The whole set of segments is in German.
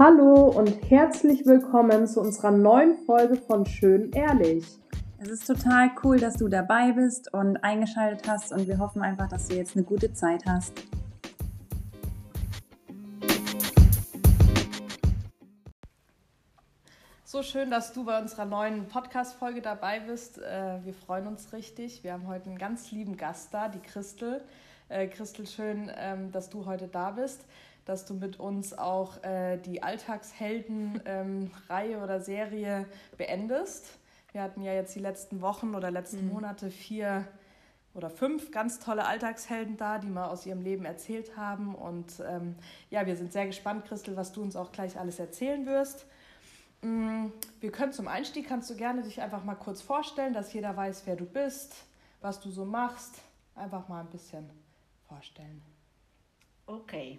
Hallo und herzlich willkommen zu unserer neuen Folge von Schön Ehrlich. Es ist total cool, dass du dabei bist und eingeschaltet hast und wir hoffen einfach, dass du jetzt eine gute Zeit hast. So schön, dass du bei unserer neuen Podcast-Folge dabei bist. Äh, wir freuen uns richtig. Wir haben heute einen ganz lieben Gast da, die Christel. Äh, Christel, schön, ähm, dass du heute da bist dass du mit uns auch äh, die Alltagshelden-Reihe ähm, oder Serie beendest. Wir hatten ja jetzt die letzten Wochen oder letzten mhm. Monate vier oder fünf ganz tolle Alltagshelden da, die mal aus ihrem Leben erzählt haben. Und ähm, ja, wir sind sehr gespannt, Christel, was du uns auch gleich alles erzählen wirst. Mm, wir können zum Einstieg, kannst du gerne dich einfach mal kurz vorstellen, dass jeder weiß, wer du bist, was du so machst. Einfach mal ein bisschen vorstellen. Okay,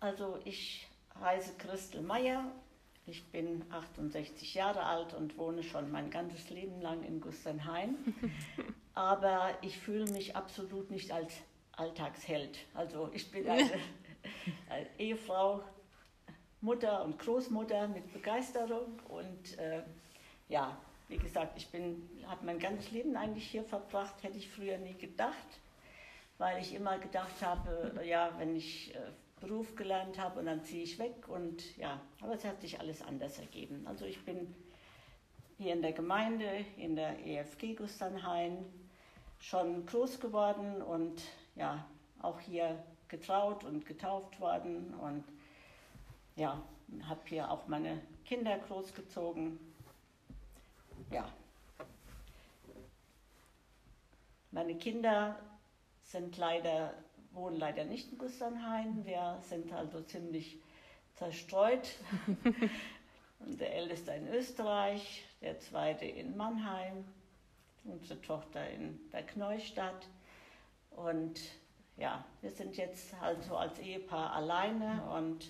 also ich heiße Christel Meyer, ich bin 68 Jahre alt und wohne schon mein ganzes Leben lang in Gusternheim. Aber ich fühle mich absolut nicht als Alltagsheld. Also ich bin eine, eine Ehefrau, Mutter und Großmutter mit Begeisterung und äh, ja, wie gesagt, ich habe mein ganzes Leben eigentlich hier verbracht, hätte ich früher nie gedacht, weil ich immer gedacht habe, ja, wenn ich äh, Beruf gelernt habe und dann ziehe ich weg und ja, aber es hat sich alles anders ergeben. Also ich bin hier in der Gemeinde, in der EFG Gusternhain schon groß geworden und ja, auch hier getraut und getauft worden und ja, habe hier auch meine Kinder großgezogen. Ja. Meine Kinder sind leider wohnen leider nicht in Gusternhain. Wir sind also ziemlich zerstreut. Und der älteste in Österreich, der zweite in Mannheim, unsere Tochter in Berg Neustadt. Und ja, wir sind jetzt also als Ehepaar alleine und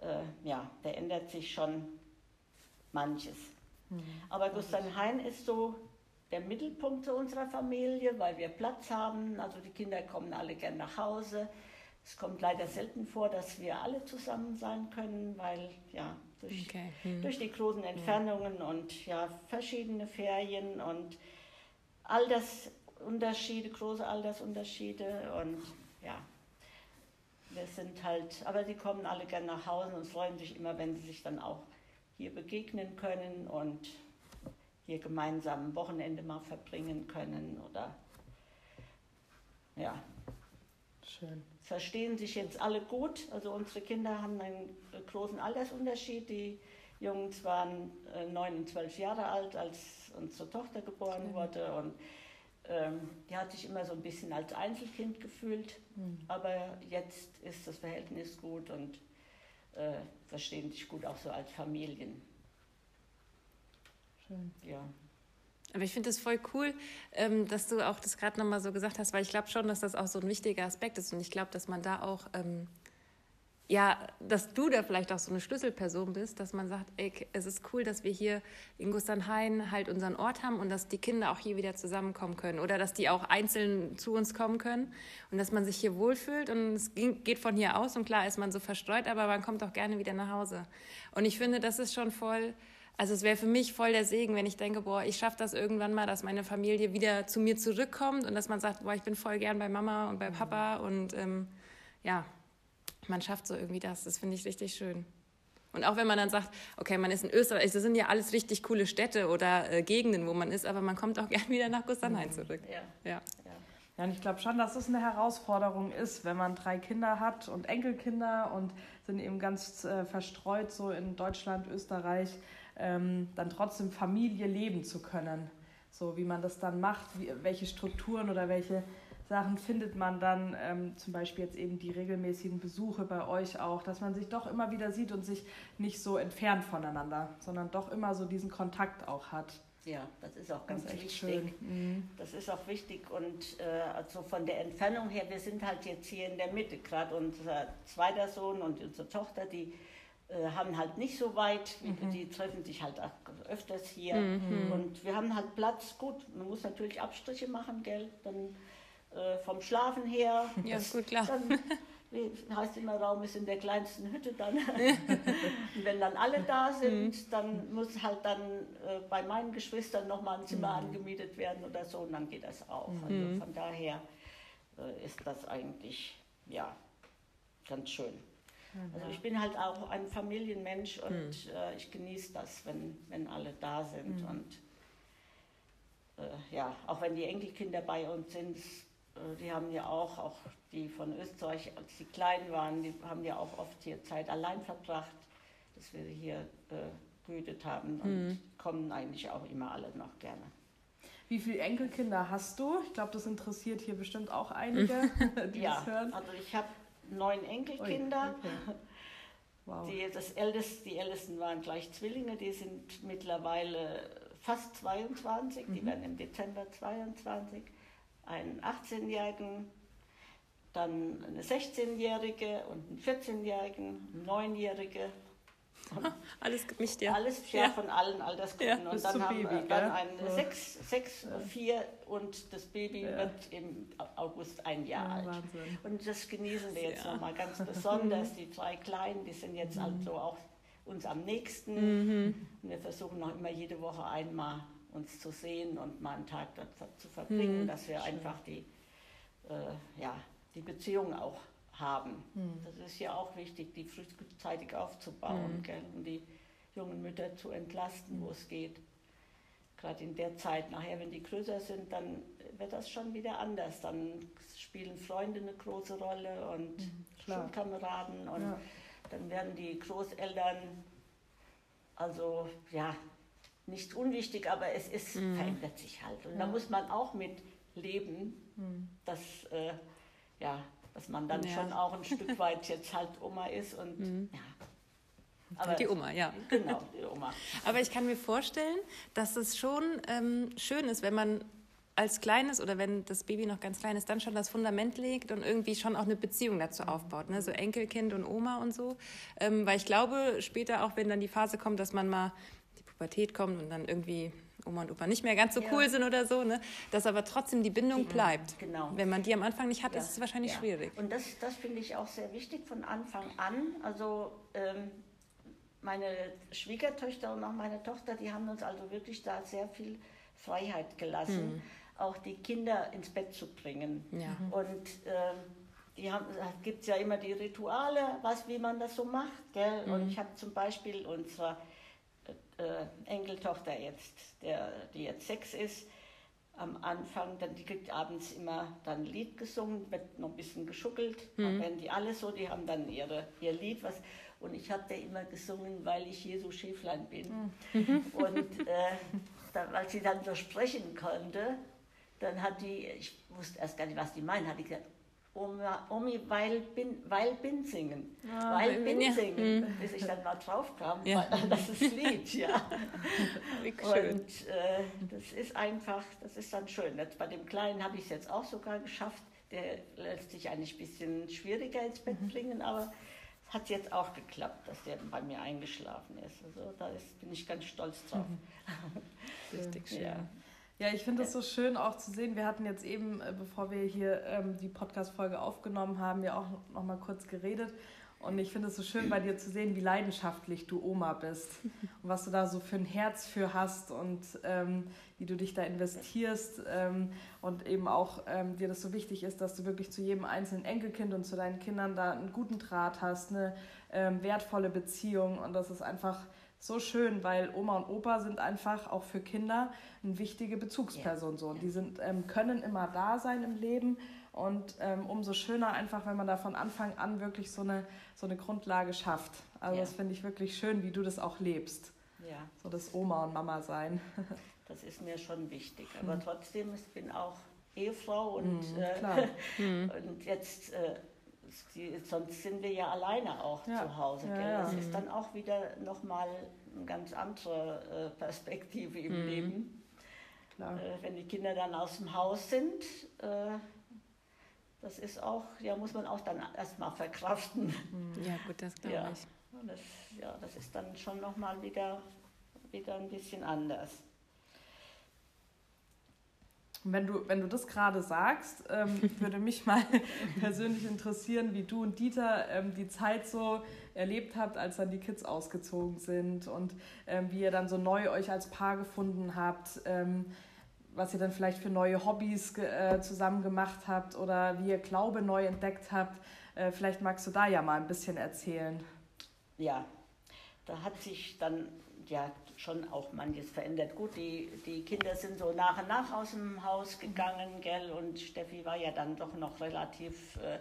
äh, ja, da ändert sich schon manches. Mhm. Aber Gusternhain ist so der Mittelpunkt zu unserer Familie, weil wir Platz haben. Also die Kinder kommen alle gern nach Hause. Es kommt leider selten vor, dass wir alle zusammen sein können, weil ja durch, okay. hm. durch die großen Entfernungen ja. und ja verschiedene Ferien und Altersunterschiede, große Altersunterschiede und ja, wir sind halt, aber die kommen alle gern nach Hause und freuen sich immer, wenn sie sich dann auch hier begegnen können und hier gemeinsam ein Wochenende mal verbringen können oder ja. Schön. Verstehen sich jetzt alle gut. Also unsere Kinder haben einen großen Altersunterschied. Die Jungs waren äh, neun und zwölf Jahre alt, als unsere Tochter geboren mhm. wurde. Und ähm, die hat sich immer so ein bisschen als Einzelkind gefühlt. Mhm. Aber jetzt ist das Verhältnis gut und äh, verstehen sich gut auch so als Familien. Schön. Ja. Aber ich finde es voll cool, ähm, dass du auch das gerade nochmal so gesagt hast, weil ich glaube schon, dass das auch so ein wichtiger Aspekt ist. Und ich glaube, dass man da auch, ähm, ja, dass du da vielleicht auch so eine Schlüsselperson bist, dass man sagt, ey, es ist cool, dass wir hier in Gusternhain halt unseren Ort haben und dass die Kinder auch hier wieder zusammenkommen können oder dass die auch einzeln zu uns kommen können und dass man sich hier wohlfühlt. Und es geht von hier aus und klar ist man so verstreut, aber man kommt auch gerne wieder nach Hause. Und ich finde, das ist schon voll also es wäre für mich voll der Segen, wenn ich denke, boah, ich schaffe das irgendwann mal, dass meine Familie wieder zu mir zurückkommt und dass man sagt, boah, ich bin voll gern bei Mama und bei Papa und ähm, ja, man schafft so irgendwie das. Das finde ich richtig schön. Und auch wenn man dann sagt, okay, man ist in Österreich, das sind ja alles richtig coole Städte oder äh, Gegenden, wo man ist, aber man kommt auch gern wieder nach Gustanheim mhm. zurück. Ja. ja. Ja, und ich glaube schon, dass es eine Herausforderung ist, wenn man drei Kinder hat und Enkelkinder und sind eben ganz äh, verstreut so in Deutschland, Österreich ähm, dann trotzdem Familie leben zu können. So wie man das dann macht, wie, welche Strukturen oder welche Sachen findet man dann, ähm, zum Beispiel jetzt eben die regelmäßigen Besuche bei euch auch, dass man sich doch immer wieder sieht und sich nicht so entfernt voneinander, sondern doch immer so diesen Kontakt auch hat. Ja, das ist auch ganz das ist wichtig. Mhm. Das ist auch wichtig und äh, also von der Entfernung her, wir sind halt jetzt hier in der Mitte, gerade unser zweiter Sohn und unsere Tochter, die haben halt nicht so weit, mhm. die treffen sich halt auch öfters hier mhm. und wir haben halt Platz. Gut, man muss natürlich Abstriche machen, gell, dann äh, vom Schlafen her. Ja, ist gut, klar. Dann, wie heißt immer, Raum ist in der kleinsten Hütte dann. und wenn dann alle da sind, mhm. dann muss halt dann äh, bei meinen Geschwistern nochmal ein Zimmer mhm. angemietet werden oder so und dann geht das auch. Mhm. Also von daher äh, ist das eigentlich, ja, ganz schön. Also ich bin halt auch ein Familienmensch und mhm. äh, ich genieße das, wenn, wenn alle da sind. Mhm. Und äh, ja, auch wenn die Enkelkinder bei uns sind, äh, die haben ja auch, auch die von Österreich, als sie klein waren, die haben ja auch oft hier Zeit allein verbracht, dass wir sie hier äh, gehütet haben und mhm. kommen eigentlich auch immer alle noch gerne. Wie viele Enkelkinder hast du? Ich glaube, das interessiert hier bestimmt auch einige, die ja, das hören. Also ich habe neun Enkelkinder. Ui, okay. Wow. Die, das Älteste, die Ältesten waren gleich Zwillinge, die sind mittlerweile fast 22, mhm. die werden im Dezember 22 einen 18-Jährigen, dann eine 16-Jährige und einen 14-Jährigen, eine 9-Jährige. Alles gemischt, ja. Alles ja, ja. von allen Altersgruppen. Ja, und dann haben Baby, dann eine ja. sechs, sechs ja. vier und das Baby wird im August ein Jahr alt. Wahnsinn. Und das genießen wir jetzt nochmal ganz besonders. Die drei Kleinen, die sind jetzt mhm. also auch uns am nächsten. Mhm. Und wir versuchen auch immer jede Woche einmal uns zu sehen und mal einen Tag dort zu verbringen, mhm. dass wir einfach die, äh, ja, die Beziehung auch haben. Mhm. Das ist ja auch wichtig, die frühzeitig aufzubauen gell, und die jungen Mütter zu entlasten, wo es geht. Gerade in der Zeit, nachher, wenn die größer sind, dann wird das schon wieder anders. Dann spielen Freunde eine große Rolle und mhm, Schulkameraden und ja. dann werden die Großeltern, also ja, nicht unwichtig, aber es ist, mhm. verändert sich halt. Und ja. da muss man auch mit leben, mhm. dass, äh, ja, dass man dann ja. schon auch ein Stück weit jetzt halt Oma ist und mhm. ja. Aber die Oma, ja. Genau, die Oma. Aber ich kann mir vorstellen, dass es schon ähm, schön ist, wenn man als Kleines oder wenn das Baby noch ganz klein ist, dann schon das Fundament legt und irgendwie schon auch eine Beziehung dazu aufbaut. Ne? So Enkelkind und Oma und so. Ähm, weil ich glaube, später auch, wenn dann die Phase kommt, dass man mal Pubertät kommt und dann irgendwie Oma und Opa nicht mehr ganz so cool sind oder so, ne? dass aber trotzdem die Bindung bleibt. Genau. Wenn man die am Anfang nicht hat, ja. ist es wahrscheinlich ja. schwierig. Und das, das finde ich auch sehr wichtig von Anfang an. Also ähm, meine Schwiegertöchter und auch meine Tochter, die haben uns also wirklich da sehr viel Freiheit gelassen, mhm. auch die Kinder ins Bett zu bringen. Ja. Und ähm, die haben, gibt es ja immer die Rituale, was, wie man das so macht. Gell? Mhm. Und ich habe zum Beispiel unsere äh, Enkeltochter jetzt, der, die jetzt sechs ist, am Anfang, dann die kriegt abends immer dann ein Lied gesungen, wird noch ein bisschen geschuckelt, mhm. werden die alle so, die haben dann ihre, ihr Lied, was und ich habe da immer gesungen, weil ich Jesu Schäflein bin. Mhm. Und äh, dann, als sie dann so sprechen konnte, dann hat die, ich wusste erst gar nicht, was die meint, hat die gesagt, Omi, weil bin, weil bin singen. Ah, weil bin ja. singen. Hm. Bis ich dann mal drauf kam, ja. das ist Lied, ja. Wie schön. Und äh, das ist einfach, das ist dann schön. Das, bei dem Kleinen habe ich es jetzt auch sogar geschafft. Der lässt sich eigentlich ein bisschen schwieriger ins Bett mhm. bringen, aber es hat jetzt auch geklappt, dass der bei mir eingeschlafen ist. Also da ist, bin ich ganz stolz drauf. Mhm. Richtig schön. Ja. Ja, ich finde es so schön auch zu sehen. Wir hatten jetzt eben, äh, bevor wir hier ähm, die Podcast-Folge aufgenommen haben, ja auch noch mal kurz geredet. Und ich finde es so schön bei dir zu sehen, wie leidenschaftlich du Oma bist und was du da so für ein Herz für hast und ähm, wie du dich da investierst ähm, und eben auch ähm, dir das so wichtig ist, dass du wirklich zu jedem einzelnen Enkelkind und zu deinen Kindern da einen guten Draht hast, eine ähm, wertvolle Beziehung und das ist einfach so schön, weil Oma und Opa sind einfach auch für Kinder eine wichtige Bezugsperson. So. Die sind, ähm, können immer da sein im Leben und ähm, umso schöner einfach, wenn man da von Anfang an wirklich so eine, so eine Grundlage schafft. Also das finde ich wirklich schön, wie du das auch lebst. Ja. So das Oma und Mama sein. Das ist mir schon wichtig. Aber mhm. trotzdem, ich bin auch Ehefrau und, mhm, äh, mhm. und jetzt... Äh, sonst sind wir ja alleine auch ja. zu Hause. Ja, ja. Das ist dann auch wieder nochmal eine ganz andere äh, Perspektive im mhm. Leben. Äh, wenn die Kinder dann aus dem Haus sind, äh, das ist auch, ja, muss man auch dann erstmal verkraften. Mhm. Ja, gut, das glaube ja. ich. Das, ja, das ist dann schon nochmal wieder, wieder ein bisschen anders. Und wenn du, wenn du das gerade sagst, ähm, würde mich mal persönlich interessieren, wie du und Dieter ähm, die Zeit so erlebt habt, als dann die Kids ausgezogen sind und ähm, wie ihr dann so neu euch als Paar gefunden habt, ähm, was ihr dann vielleicht für neue Hobbys äh, zusammen gemacht habt oder wie ihr Glaube neu entdeckt habt. Äh, vielleicht magst du da ja mal ein bisschen erzählen. Ja, da hat sich dann ja schon auch manches verändert. Gut, die, die Kinder sind so nach und nach aus dem Haus gegangen, gell, und Steffi war ja dann doch noch relativ äh,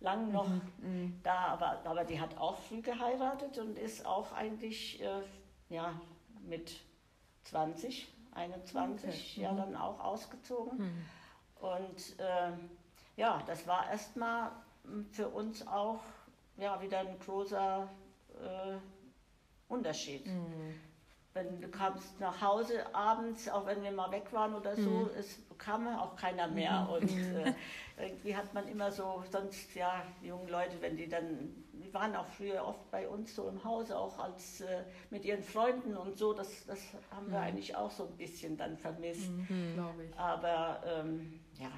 lang noch mhm, mhm. da, aber, aber die hat auch früh geheiratet und ist auch eigentlich äh, ja, mit 20, 21 okay. ja mhm. dann auch ausgezogen. Mhm. Und äh, ja, das war erstmal hm, für uns auch ja, wieder ein großer äh, Unterschied. Mhm wenn du kamst nach Hause abends, auch wenn wir mal weg waren oder so, mhm. es kam auch keiner mehr. Mhm. Und mhm. äh, irgendwie hat man immer so, sonst ja, junge Leute, wenn die dann, die waren auch früher oft bei uns so im Haus, auch als äh, mit ihren Freunden und so, das, das haben wir mhm. eigentlich auch so ein bisschen dann vermisst. Mhm, Glaube ich. Aber ähm, ja,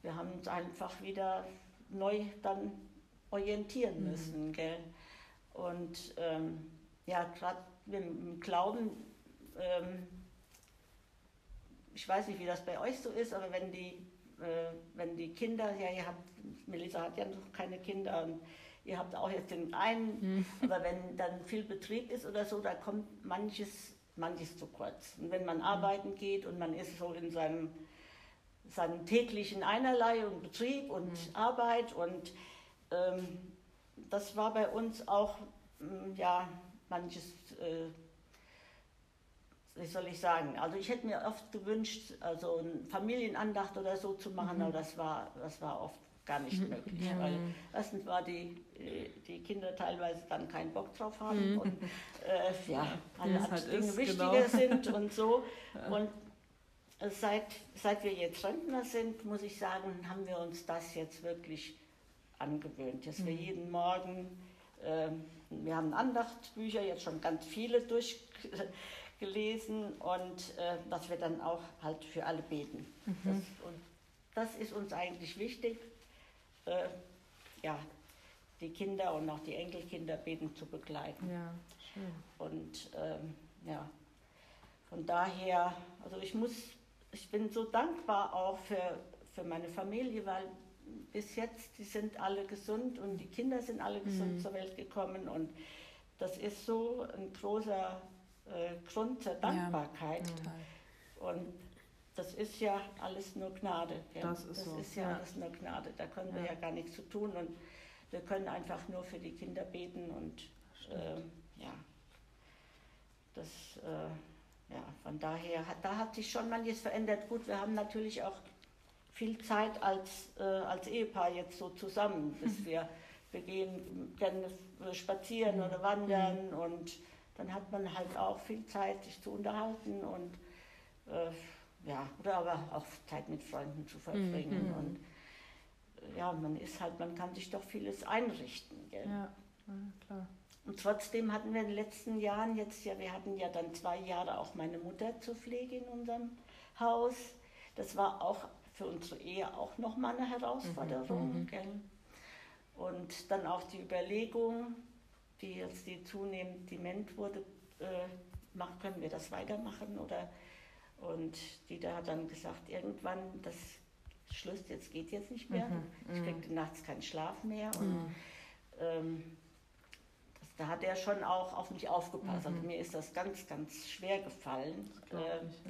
wir haben uns einfach wieder neu dann orientieren müssen, gell? Und ähm, ja, gerade dem Glauben, ähm, ich weiß nicht, wie das bei euch so ist, aber wenn die, äh, wenn die Kinder, ja, ihr habt, Melissa hat ja noch keine Kinder und ihr habt auch jetzt den einen, mhm. aber wenn dann viel Betrieb ist oder so, da kommt manches, manches zu kurz. Und wenn man mhm. arbeiten geht und man ist so in seinem, seinem täglichen Einerlei und Betrieb und mhm. Arbeit und ähm, das war bei uns auch, mm, ja, manches, äh, wie soll ich sagen, also ich hätte mir oft gewünscht, also eine Familienandacht oder so zu machen, mhm. aber das war, das war oft gar nicht mhm. möglich, ja. weil erstens war die, die Kinder teilweise dann keinen Bock drauf haben mhm. und äh, ja, alle andere halt Dinge ist, wichtiger genau. sind und so. Ja. Und seit, seit wir jetzt Rentner sind, muss ich sagen, haben wir uns das jetzt wirklich angewöhnt, dass mhm. wir jeden Morgen ähm, wir haben Andachtbücher, jetzt schon ganz viele durchgelesen und äh, dass wir dann auch halt für alle beten. Mhm. Das, und das ist uns eigentlich wichtig, äh, ja, die Kinder und auch die Enkelkinder beten zu begleiten. Ja, schön. Und ähm, ja, von daher, also ich muss, ich bin so dankbar auch für, für meine Familie, weil bis jetzt, die sind alle gesund und die Kinder sind alle gesund mhm. zur Welt gekommen und das ist so ein großer äh, Grund zur Dankbarkeit. Ja, und das ist ja alles nur Gnade. Ja. Das ist, das so. ist ja, ja, alles nur Gnade. Da können wir ja gar nichts zu tun und wir können einfach nur für die Kinder beten und äh, ja, das, äh, ja, von daher, hat, da hat sich schon manches verändert. Gut, wir haben natürlich auch viel Zeit als, äh, als Ehepaar jetzt so zusammen, bis mhm. wir, wir gehen gerne spazieren oder wandern mhm. und dann hat man halt auch viel Zeit, sich zu unterhalten und äh, ja, oder aber auch Zeit mit Freunden zu verbringen. Mhm. Und äh, ja, man ist halt, man kann sich doch vieles einrichten. Gell? Ja, klar. Und trotzdem hatten wir in den letzten Jahren jetzt ja, wir hatten ja dann zwei Jahre auch meine Mutter zur Pflege in unserem Haus. Das war auch für unsere Ehe auch nochmal eine Herausforderung. Mhm. Gell? Und dann auch die Überlegung, die jetzt die zunehmend dement wurde, äh, machen, können wir das weitermachen oder und die da hat dann gesagt, irgendwann das Schluss, jetzt geht jetzt nicht mehr. Mhm. Ich mhm. kriegte nachts keinen Schlaf mehr und mhm. ähm, das, da hat er schon auch auf mich aufgepasst. Also mhm. Also mir ist das ganz, ganz schwer gefallen, äh, ich,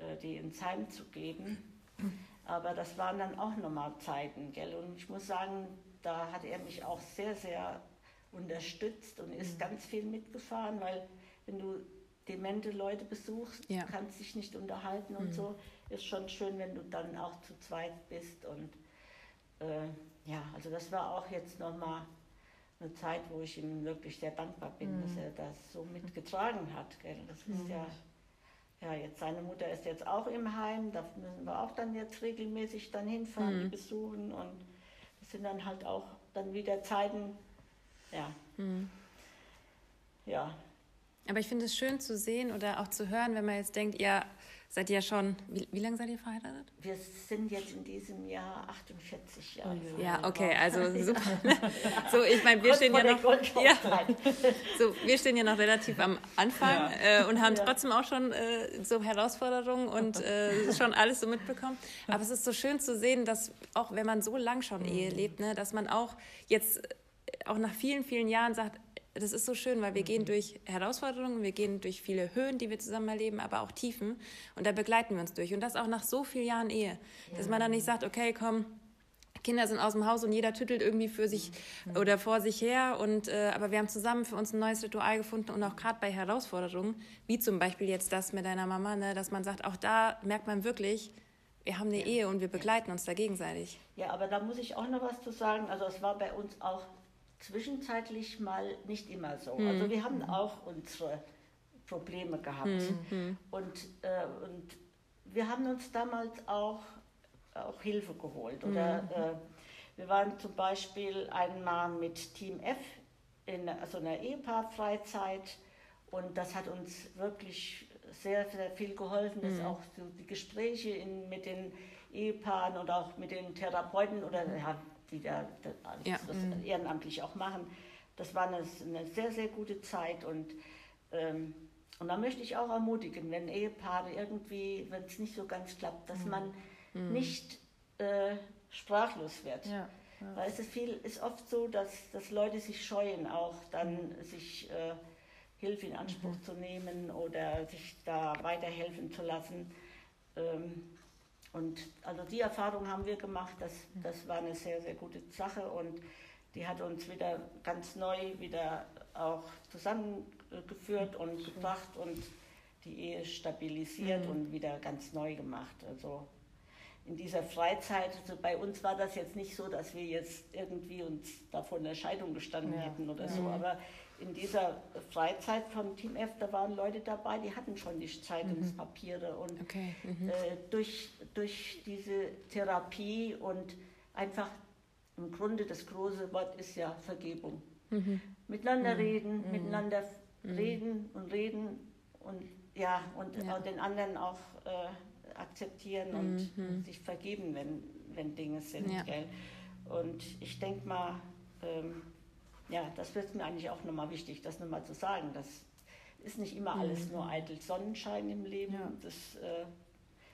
ja. äh, die ins Heim zu geben. Aber das waren dann auch nochmal Zeiten, gell? Und ich muss sagen, da hat er mich auch sehr, sehr unterstützt und ist mhm. ganz viel mitgefahren, weil wenn du demente Leute besuchst, ja. kannst dich nicht unterhalten und mhm. so, ist schon schön, wenn du dann auch zu zweit bist. Und äh, ja, also das war auch jetzt nochmal eine Zeit, wo ich ihm wirklich sehr dankbar bin, mhm. dass er das so mitgetragen hat. Gell? Das ist mhm. ja ja, jetzt seine Mutter ist jetzt auch im Heim, da müssen wir auch dann jetzt regelmäßig dann hinfahren, mhm. die besuchen und das sind dann halt auch dann wieder Zeiten, ja. Mhm. Ja. Aber ich finde es schön zu sehen oder auch zu hören, wenn man jetzt denkt, ihr seid ihr ja schon, wie, wie lange seid ihr verheiratet? Wir sind jetzt in diesem Jahr 48 Jahre. Oh, ja, okay, also super. so, ich meine, wir stehen ja noch, ja, so, wir stehen ja noch relativ am Anfang ja. äh, und haben ja. trotzdem auch schon äh, so Herausforderungen und äh, schon alles so mitbekommen. Aber es ist so schön zu sehen, dass auch wenn man so lang schon Ehe lebt, ne, dass man auch jetzt auch nach vielen, vielen Jahren sagt, das ist so schön, weil wir gehen mhm. durch Herausforderungen, wir gehen durch viele Höhen, die wir zusammen erleben, aber auch Tiefen. Und da begleiten wir uns durch. Und das auch nach so vielen Jahren Ehe. Ja. Dass man dann nicht sagt, okay, komm, Kinder sind aus dem Haus und jeder tüttelt irgendwie für sich mhm. oder vor sich her. Und, äh, aber wir haben zusammen für uns ein neues Ritual gefunden und auch gerade bei Herausforderungen, wie zum Beispiel jetzt das mit deiner Mama, ne, dass man sagt, auch da merkt man wirklich, wir haben eine ja. Ehe und wir begleiten uns da gegenseitig. Ja, aber da muss ich auch noch was zu sagen. Also es war bei uns auch zwischenzeitlich mal nicht immer so. Mhm. Also wir haben auch unsere Probleme gehabt. Mhm. Und, äh, und wir haben uns damals auch, auch Hilfe geholt. Oder mhm. äh, wir waren zum Beispiel einmal mit Team F in so einer Ehepaarfreizeit und das hat uns wirklich sehr, sehr viel geholfen, dass mhm. auch die Gespräche in, mit den Ehepaaren und auch mit den Therapeuten oder ja, die da das, ja. das mhm. ehrenamtlich auch machen. Das war eine, eine sehr, sehr gute Zeit und, ähm, und da möchte ich auch ermutigen, wenn Ehepaare irgendwie, wenn es nicht so ganz klappt, dass mhm. man mhm. nicht äh, sprachlos wird. Ja. Ja. Weil es ist, viel, ist oft so, dass, dass Leute sich scheuen, auch dann mhm. sich äh, Hilfe in Anspruch mhm. zu nehmen oder sich da weiterhelfen zu lassen. Ähm, und also die Erfahrung haben wir gemacht, das, das war eine sehr, sehr gute Sache und die hat uns wieder ganz neu wieder auch zusammengeführt und gebracht und die Ehe stabilisiert mhm. und wieder ganz neu gemacht. Also in dieser Freizeit, also bei uns war das jetzt nicht so, dass wir jetzt irgendwie uns da vor einer Scheidung gestanden ja. hätten oder so, mhm. aber in dieser Freizeit von Team F, da waren Leute dabei, die hatten schon die Zeitungspapiere mhm. und okay. mhm. äh, durch, durch diese Therapie und einfach im Grunde das große Wort ist ja Vergebung. Mhm. Miteinander mhm. reden, mhm. miteinander mhm. reden und reden und ja, und ja. den anderen auch äh, akzeptieren und sich vergeben, wenn, wenn Dinge sind. Ja. Und ich denke mal, ähm, ja, das wird mir eigentlich auch nochmal wichtig, das nochmal zu sagen. Das ist nicht immer alles mhm. nur eitel Sonnenschein im Leben. Ja. Das, äh,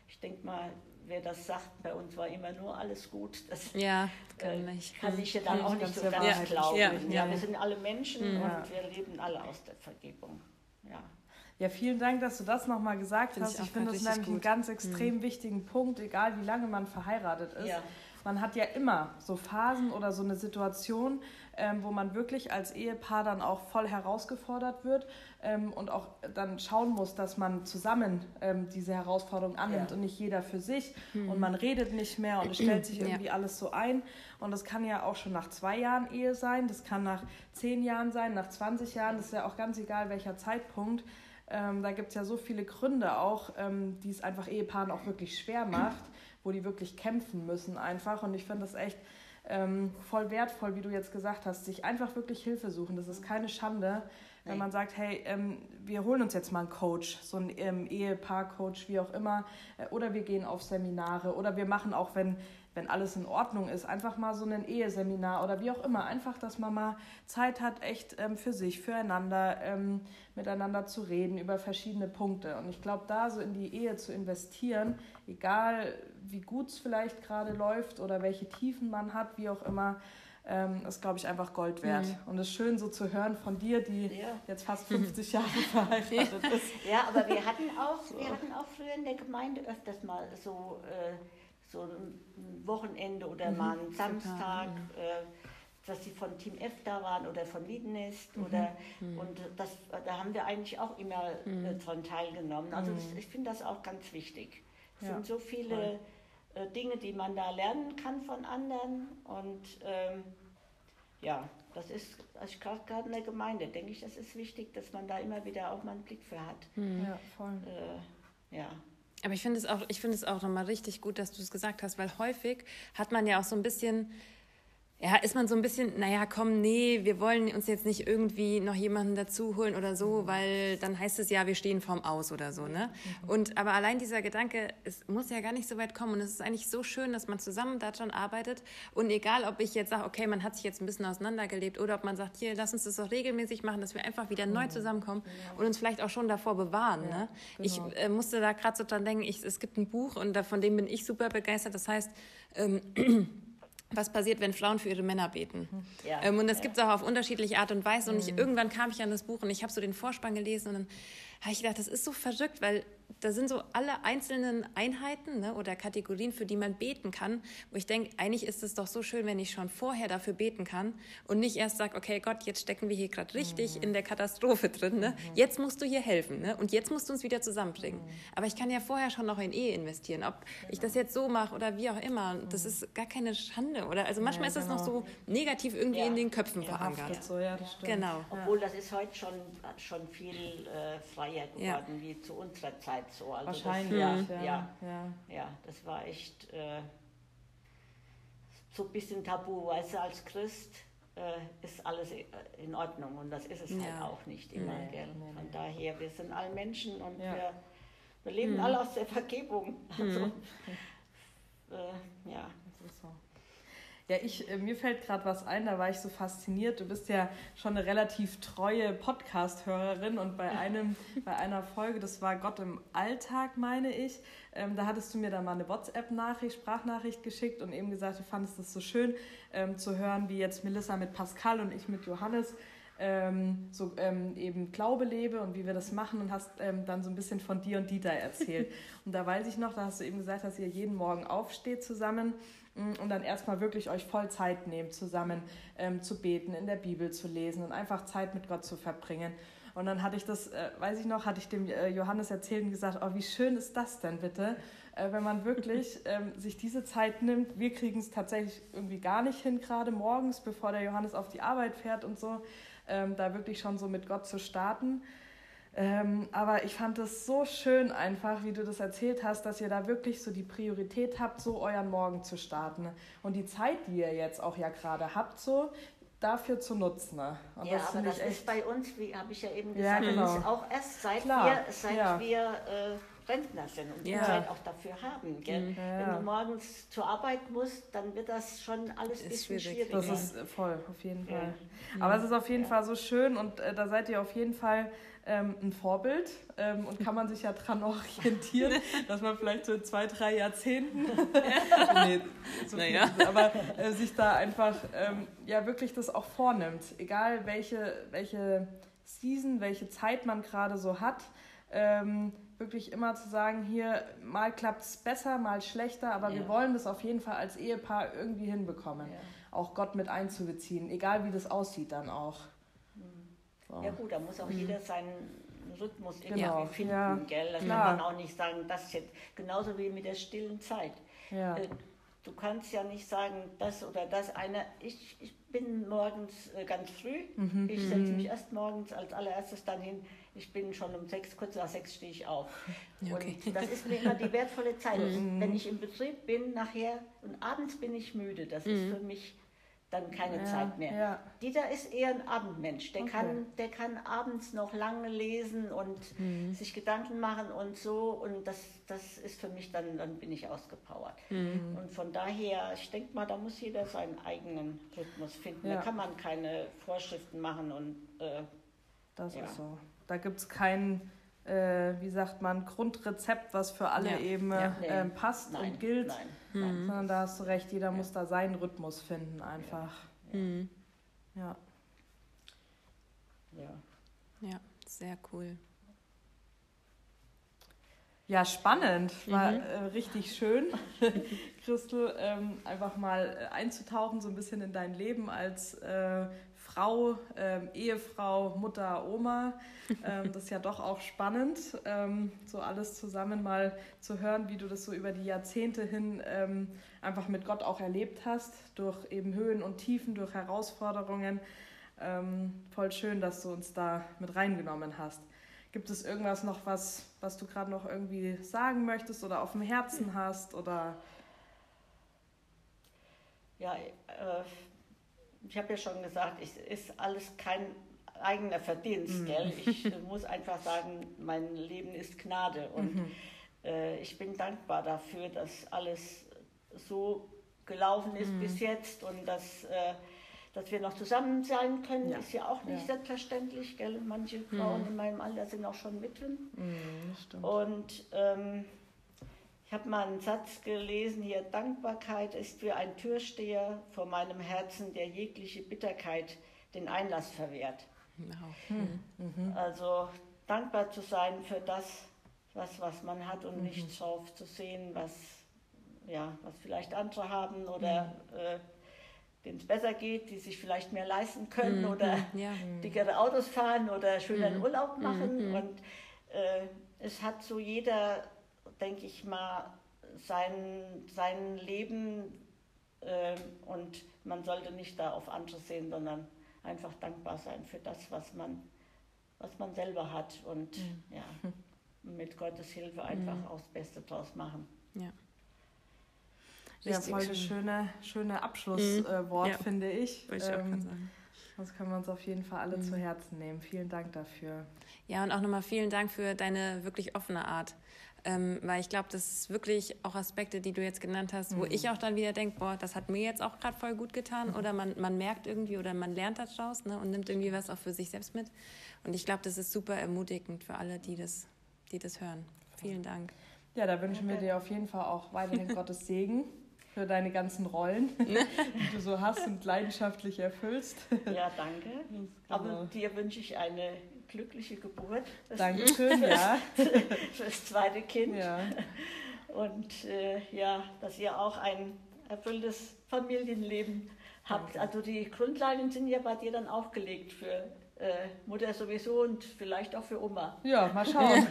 ich denke mal, wer das sagt, bei uns war immer nur alles gut. Das ja, kann, äh, ich. kann ich ja dann auch nicht so ganz ja. glauben. Ja, ja, wir sind alle Menschen mhm. und wir leben alle aus der Vergebung. Ja. Ja, vielen Dank, dass du das nochmal gesagt Find hast. Ich, ich finde das nämlich gut. einen ganz extrem mhm. wichtigen Punkt, egal wie lange man verheiratet ist. Man hat ja immer so Phasen oder so eine Situation, ähm, wo man wirklich als Ehepaar dann auch voll herausgefordert wird ähm, und auch dann schauen muss, dass man zusammen ähm, diese Herausforderung annimmt ja. und nicht jeder für sich mhm. und man redet nicht mehr und es stellt sich irgendwie ja. alles so ein und das kann ja auch schon nach zwei Jahren Ehe sein, das kann nach zehn Jahren sein, nach 20 Jahren, das ist ja auch ganz egal welcher Zeitpunkt. Ähm, da gibt es ja so viele Gründe auch, ähm, die es einfach Ehepaaren auch wirklich schwer macht, wo die wirklich kämpfen müssen einfach. Und ich finde das echt ähm, voll wertvoll, wie du jetzt gesagt hast, sich einfach wirklich Hilfe suchen. Das ist keine Schande, wenn man sagt, hey, ähm, wir holen uns jetzt mal einen Coach, so einen ähm, Ehepaar-Coach, wie auch immer, äh, oder wir gehen auf Seminare oder wir machen auch, wenn wenn alles in Ordnung ist, einfach mal so ein Eheseminar oder wie auch immer. Einfach, dass man mal Zeit hat, echt ähm, für sich, füreinander, ähm, miteinander zu reden über verschiedene Punkte. Und ich glaube, da so in die Ehe zu investieren, egal wie gut es vielleicht gerade läuft oder welche Tiefen man hat, wie auch immer, ähm, ist, glaube ich, einfach Gold wert. Mhm. Und es ist schön so zu hören von dir, die ja. jetzt fast 50 Jahre verheiratet ist. Ja, aber wir hatten auch, so. wir hatten auch früher in der Gemeinde öfters mal so... Äh, so ein Wochenende oder mhm, mal einen Samstag, ja. äh, dass sie von Team F da waren oder von Wiedenest mhm. oder mhm. und das, da haben wir eigentlich auch immer äh, mhm. dran teilgenommen. Also das, ich finde das auch ganz wichtig. Es ja. sind so viele äh, Dinge, die man da lernen kann von anderen und ähm, ja, das ist, also gerade in der Gemeinde, denke ich, das ist wichtig, dass man da immer wieder auch mal einen Blick für hat. Mhm. Ja, voll. Äh, ja. Aber ich finde es auch, ich finde es auch nochmal richtig gut, dass du es gesagt hast, weil häufig hat man ja auch so ein bisschen ja, ist man so ein bisschen, naja, komm, nee, wir wollen uns jetzt nicht irgendwie noch jemanden dazu holen oder so, weil dann heißt es ja, wir stehen vorm Aus oder so, ne? Und aber allein dieser Gedanke, es muss ja gar nicht so weit kommen und es ist eigentlich so schön, dass man zusammen daran arbeitet und egal, ob ich jetzt sage, okay, man hat sich jetzt ein bisschen auseinandergelebt oder ob man sagt, hier, lass uns das doch regelmäßig machen, dass wir einfach wieder neu zusammenkommen und uns vielleicht auch schon davor bewahren, ne? Ich äh, musste da gerade so dran denken, ich, es gibt ein Buch und da, von dem bin ich super begeistert, das heißt, ähm, was passiert, wenn Frauen für ihre Männer beten. Ja, ähm, und das ja. gibt es auch auf unterschiedliche Art und Weise. Und ich, mhm. irgendwann kam ich an das Buch und ich habe so den Vorspann gelesen und dann habe ich gedacht, das ist so verrückt, weil da sind so alle einzelnen Einheiten ne, oder Kategorien, für die man beten kann, wo ich denke, eigentlich ist es doch so schön, wenn ich schon vorher dafür beten kann und nicht erst sage, okay Gott, jetzt stecken wir hier gerade richtig mhm. in der Katastrophe drin, ne? Mhm. jetzt musst du hier helfen ne? und jetzt musst du uns wieder zusammenbringen. Mhm. Aber ich kann ja vorher schon noch in Ehe investieren, ob genau. ich das jetzt so mache oder wie auch immer, das mhm. ist gar keine Schande. Oder also manchmal ja, genau. ist das noch so negativ irgendwie ja. in den Köpfen ja, verankert. So, ja, das stimmt. Genau. Obwohl das ist heute schon, schon viel äh, freier geworden wie zu unserer Zeit so. Also Wahrscheinlich, das, ja, ja, ja, ja. das war echt äh, so ein bisschen tabu, weißt du, als Christ äh, ist alles in Ordnung und das ist es halt ja. auch nicht immer, nee, gell? Nee, Von nee. daher, wir sind alle Menschen und ja. wir, wir leben mhm. alle aus der Vergebung. Also, mhm. äh, ja. Das ist so. Ja, ich, äh, mir fällt gerade was ein, da war ich so fasziniert. Du bist ja schon eine relativ treue Podcast-Hörerin und bei einem, bei einer Folge, das war Gott im Alltag, meine ich, ähm, da hattest du mir da mal eine WhatsApp-Nachricht, Sprachnachricht geschickt und eben gesagt, du fandest es so schön ähm, zu hören, wie jetzt Melissa mit Pascal und ich mit Johannes ähm, so ähm, eben Glaube lebe und wie wir das machen und hast ähm, dann so ein bisschen von dir und Dieter erzählt. und da weiß ich noch, da hast du eben gesagt, dass ihr jeden Morgen aufsteht zusammen und dann erstmal wirklich euch voll Zeit nehmt, zusammen ähm, zu beten, in der Bibel zu lesen und einfach Zeit mit Gott zu verbringen. Und dann hatte ich das, äh, weiß ich noch, hatte ich dem äh, Johannes erzählt und gesagt, oh, wie schön ist das denn bitte, äh, wenn man wirklich ähm, sich diese Zeit nimmt. Wir kriegen es tatsächlich irgendwie gar nicht hin, gerade morgens, bevor der Johannes auf die Arbeit fährt und so, ähm, da wirklich schon so mit Gott zu starten. Ähm, aber ich fand es so schön einfach, wie du das erzählt hast, dass ihr da wirklich so die Priorität habt, so euren Morgen zu starten. Und die Zeit, die ihr jetzt auch ja gerade habt, so dafür zu nutzen. Und ja, das aber das ist bei uns, wie habe ich ja eben gesagt, ja, genau. auch erst seit Klar. wir, seit ja. wir äh, Rentner sind und ja. die Zeit auch dafür haben. Mhm. Wenn du morgens zur Arbeit musst, dann wird das schon alles ein bisschen schwierig. Das ist voll, auf jeden Fall. Aber es ist auf jeden Fall so schön und äh, da seid ihr auf jeden Fall ähm, ein Vorbild ähm, und kann man sich ja dran orientieren, dass man vielleicht so zwei, drei Jahrzehnten, nee, so naja. viel, aber äh, sich da einfach ähm, ja wirklich das auch vornimmt, egal welche, welche Season, welche Zeit man gerade so hat, ähm, wirklich immer zu sagen, hier mal klappt es besser, mal schlechter, aber ja. wir wollen das auf jeden Fall als Ehepaar irgendwie hinbekommen, ja. auch Gott mit einzubeziehen, egal wie das aussieht dann auch. Ja gut, da muss auch mhm. jeder seinen Rhythmus irgendwie genau. finden, ja. gell? Das Klar. kann man auch nicht sagen, das jetzt, genauso wie mit der stillen Zeit. Ja. Äh, du kannst ja nicht sagen, das oder das eine. Ich, ich bin morgens äh, ganz früh. Mhm. Ich setze mhm. mich erst morgens als allererstes dann hin. Ich bin schon um sechs, kurz nach sechs stehe ich auf. Okay. Und das ist mir immer die wertvolle Zeit. Mhm. Wenn ich im Betrieb bin nachher und abends bin ich müde, das ist mhm. für mich dann keine ja, Zeit mehr. Ja. Dieter ist eher ein Abendmensch. Der, okay. kann, der kann abends noch lange lesen und mhm. sich Gedanken machen und so. Und das, das ist für mich dann, dann bin ich ausgepowert. Mhm. Und von daher, ich denke mal, da muss jeder seinen eigenen Rhythmus finden. Ja. Da kann man keine Vorschriften machen und äh, das ist so. Da gibt es kein, äh, wie sagt man, Grundrezept, was für alle eben äh, passt nein, und gilt. Nein. Mhm. Sondern da hast du recht, jeder ja. muss da seinen Rhythmus finden einfach. Ja. Mhm. Ja. Ja. Ja, sehr cool. Ja, spannend. War mhm. äh, richtig schön, Christel, ähm, einfach mal äh, einzutauchen, so ein bisschen in dein Leben als äh, Frau, ähm, Ehefrau, Mutter, Oma. Ähm, das ist ja doch auch spannend, ähm, so alles zusammen mal zu hören, wie du das so über die Jahrzehnte hin ähm, einfach mit Gott auch erlebt hast, durch eben Höhen und Tiefen, durch Herausforderungen. Ähm, voll schön, dass du uns da mit reingenommen hast. Gibt es irgendwas noch, was, was du gerade noch irgendwie sagen möchtest oder auf dem Herzen hast? Oder ja, äh, ich habe ja schon gesagt, es ist alles kein eigener Verdienst, mhm. gell? Ich muss einfach sagen, mein Leben ist Gnade und mhm. äh, ich bin dankbar dafür, dass alles so gelaufen ist mhm. bis jetzt und dass, äh, dass wir noch zusammen sein können, ja. ist ja auch nicht ja. selbstverständlich. Gell? Manche Frauen mhm. in meinem Alter sind auch schon Witwen. Mhm, und ähm, ich habe mal einen Satz gelesen hier, Dankbarkeit ist wie ein Türsteher vor meinem Herzen, der jegliche Bitterkeit den Einlass verwehrt. Hm. Mhm. Also dankbar zu sein für das, was, was man hat und mhm. nicht drauf zu sehen, was, ja, was vielleicht andere haben oder mhm. äh, denen es besser geht, die sich vielleicht mehr leisten können mhm. oder ja. dickere Autos fahren oder schöneren. Urlaub machen. Und äh, es hat so jeder, denke ich mal, sein, sein Leben äh, und man sollte nicht da auf andere sehen, sondern einfach dankbar sein für das, was man, was man selber hat und mhm. ja, mit Gottes Hilfe einfach mhm. auch das Beste draus machen. Ja. Ja, voll das schöne, schöne Abschlusswort, mhm. äh, finde ich. ich ähm, das können wir uns auf jeden Fall alle mhm. zu Herzen nehmen. Vielen Dank dafür. Ja, und auch nochmal vielen Dank für deine wirklich offene Art. Ähm, weil ich glaube, das ist wirklich auch Aspekte, die du jetzt genannt hast, wo mhm. ich auch dann wieder denke, boah, das hat mir jetzt auch gerade voll gut getan. Mhm. Oder man, man merkt irgendwie oder man lernt daraus ne, und nimmt irgendwie was auch für sich selbst mit. Und ich glaube, das ist super ermutigend für alle, die das, die das hören. Vielen Dank. Ja, da wünschen okay. wir dir auf jeden Fall auch weiterhin Gottes Segen für deine ganzen Rollen, die du so hast und leidenschaftlich erfüllst. Ja, danke. Aber dir wünsche ich eine glückliche Geburt. Dankeschön, ja. Für das zweite Kind. Ja. Und äh, ja, dass ihr auch ein erfülltes Familienleben habt. Danke. Also die Grundlagen sind ja bei dir dann auch gelegt für äh, Mutter sowieso und vielleicht auch für Oma. Ja, mal schauen.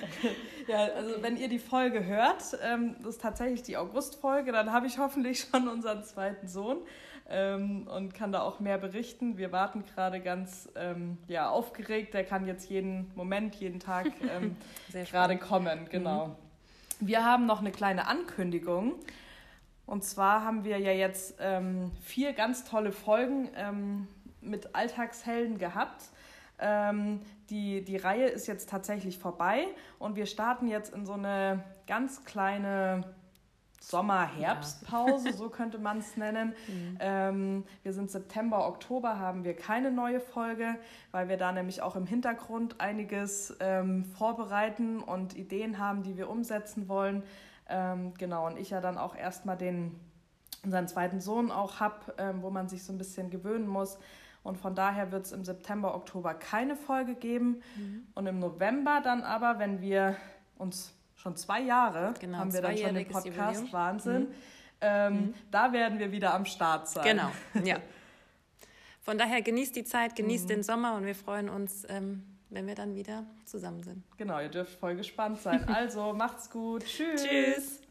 ja, also wenn ihr die Folge hört, ähm, das ist tatsächlich die August-Folge, dann habe ich hoffentlich schon unseren zweiten Sohn ähm, und kann da auch mehr berichten. Wir warten gerade ganz ähm, ja, aufgeregt. Der kann jetzt jeden Moment, jeden Tag ähm, gerade kommen. Genau. Mhm. Wir haben noch eine kleine Ankündigung. Und zwar haben wir ja jetzt ähm, vier ganz tolle Folgen ähm, mit Alltagshelden gehabt. Ähm, die, die Reihe ist jetzt tatsächlich vorbei und wir starten jetzt in so eine ganz kleine Sommer-Herbstpause, ja. so könnte man es nennen. Mhm. Ähm, wir sind September, Oktober, haben wir keine neue Folge, weil wir da nämlich auch im Hintergrund einiges ähm, vorbereiten und Ideen haben, die wir umsetzen wollen. Ähm, genau, und ich ja dann auch erstmal den unseren zweiten Sohn auch habe, ähm, wo man sich so ein bisschen gewöhnen muss. Und von daher wird es im September, Oktober keine Folge geben. Mhm. Und im November dann aber, wenn wir uns schon zwei Jahre genau, haben wir dann schon den Podcast, Jubiläum. Wahnsinn. Mhm. Ähm, mhm. Da werden wir wieder am Start sein. Genau, ja. Von daher genießt die Zeit, genießt mhm. den Sommer und wir freuen uns, ähm, wenn wir dann wieder zusammen sind. Genau, ihr dürft voll gespannt sein. Also macht's gut. Tschüss. Tschüss.